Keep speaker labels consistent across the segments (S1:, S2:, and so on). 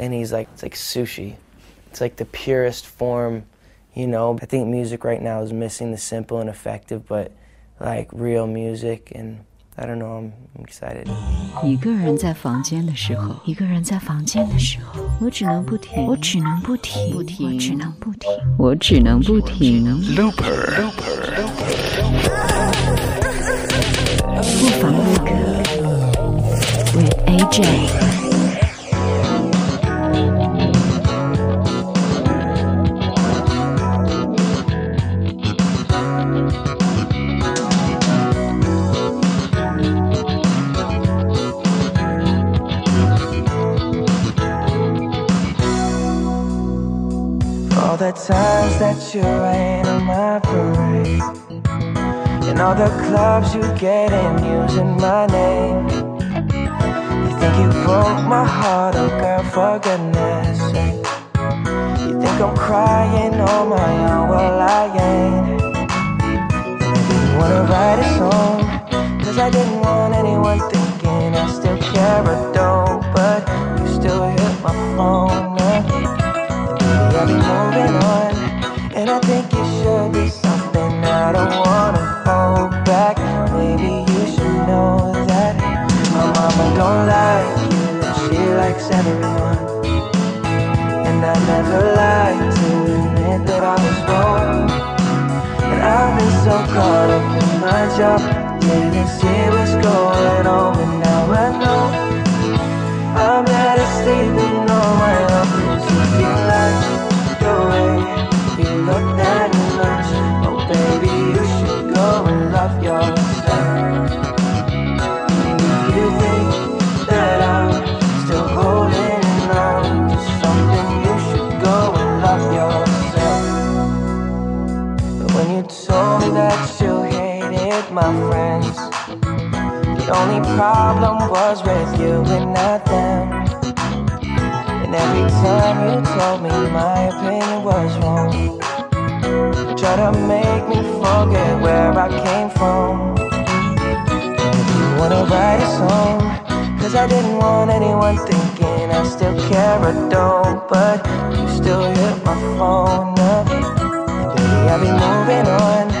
S1: and he's like, it's like sushi. It's like the purest form, you know. I think music right now is missing the simple and effective, but like real music and I don't know, I'm, I'm excited.
S2: 一个人在房间的时候，一个人在房间的时候，我只能不停，我只能不停，不停，我只能不停，我只能不停。Looper，不妨录歌，with AJ。
S1: The times that you rain on my parade. And all the clubs you get in using my name. You think you broke my heart, oh girl, for goodness sake. You think I'm crying on my own, well I ain't. You wanna write a song? Cause I didn't want anyone thinking I still care or don't. But you still hit my phone And I think it should be something I don't wanna hold back. Maybe you should know that my mama don't like you, she likes everyone. And I never like to admit that I was wrong. And I've been so caught up in my job, didn't see what's going on, my friends, the only problem was with you and not them. And every time you told me my opinion was wrong You try to make me forget where I came from. You wanna write a song? Cause I didn't want anyone thinking I still care or don't. But you still hit my phone up. Baby I'll be moving on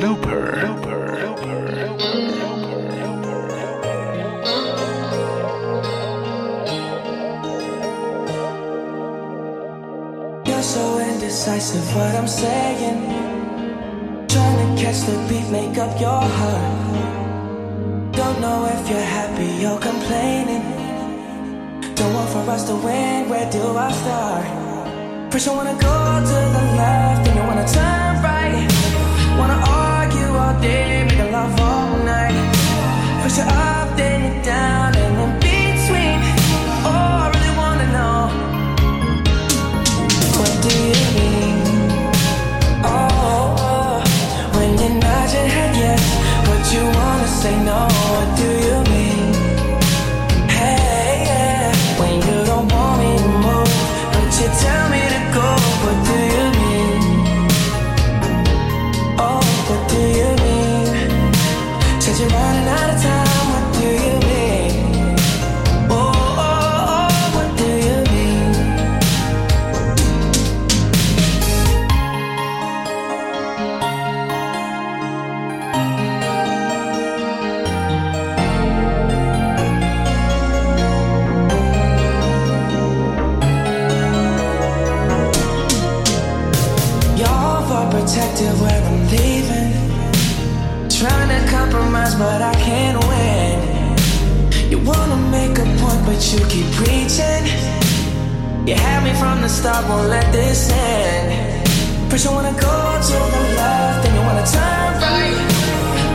S1: Looper. Looper. You're so indecisive, what I'm saying. Trying to catch the beat, make up your heart. Don't know if you're happy or complaining. Don't want for us to win, where do I start? First, I wanna go to the left, then you wanna turn right. Wanna day, make love all night. Push it up, then you down, and then. from the start, won't let this end. First you wanna go to the left, then you wanna turn right.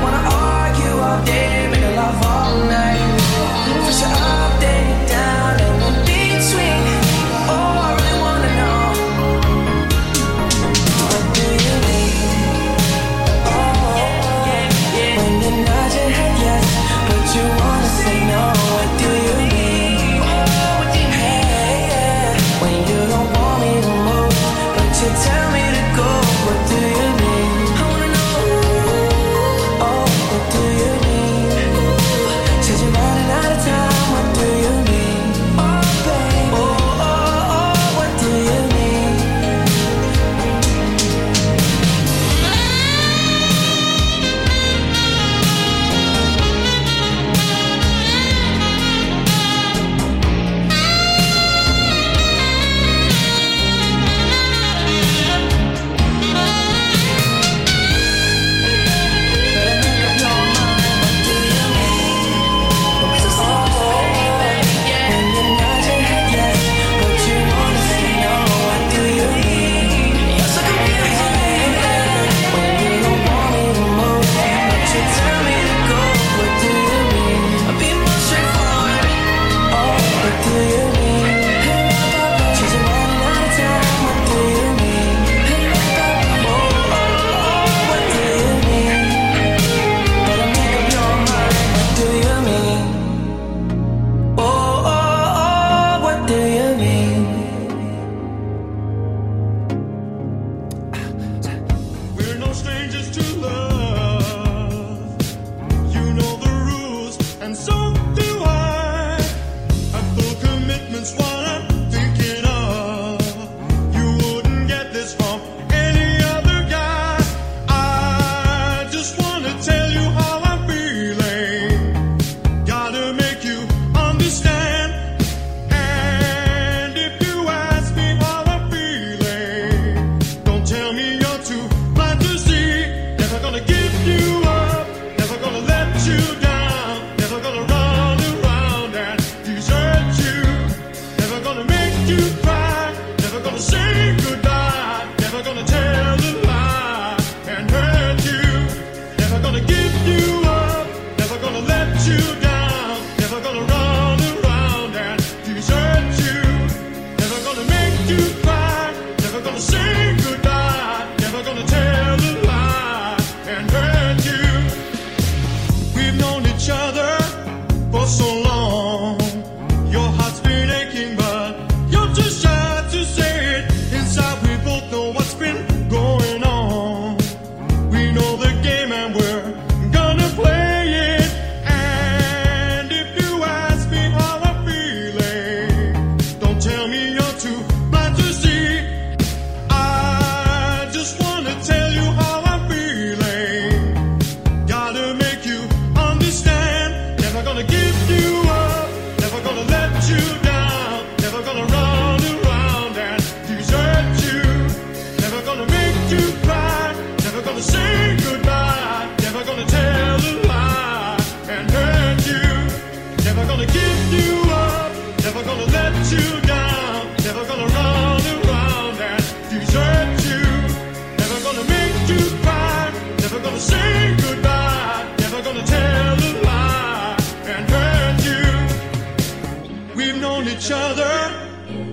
S1: Wanna argue all day, make love all night. First you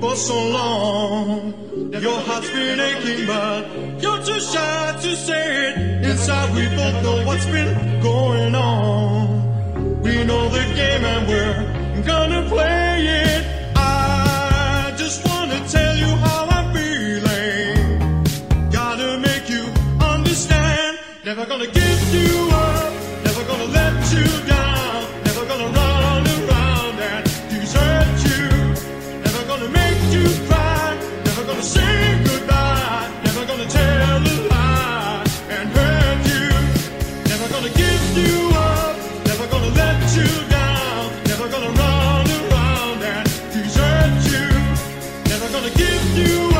S3: for so long. Your heart's been aching, but you're too shy to say it. Inside, we both know what's been going on. We know the game, and we're gonna play it. I just wanna tell you how I'm feeling. Gotta make you understand. Never gonna give you gonna give you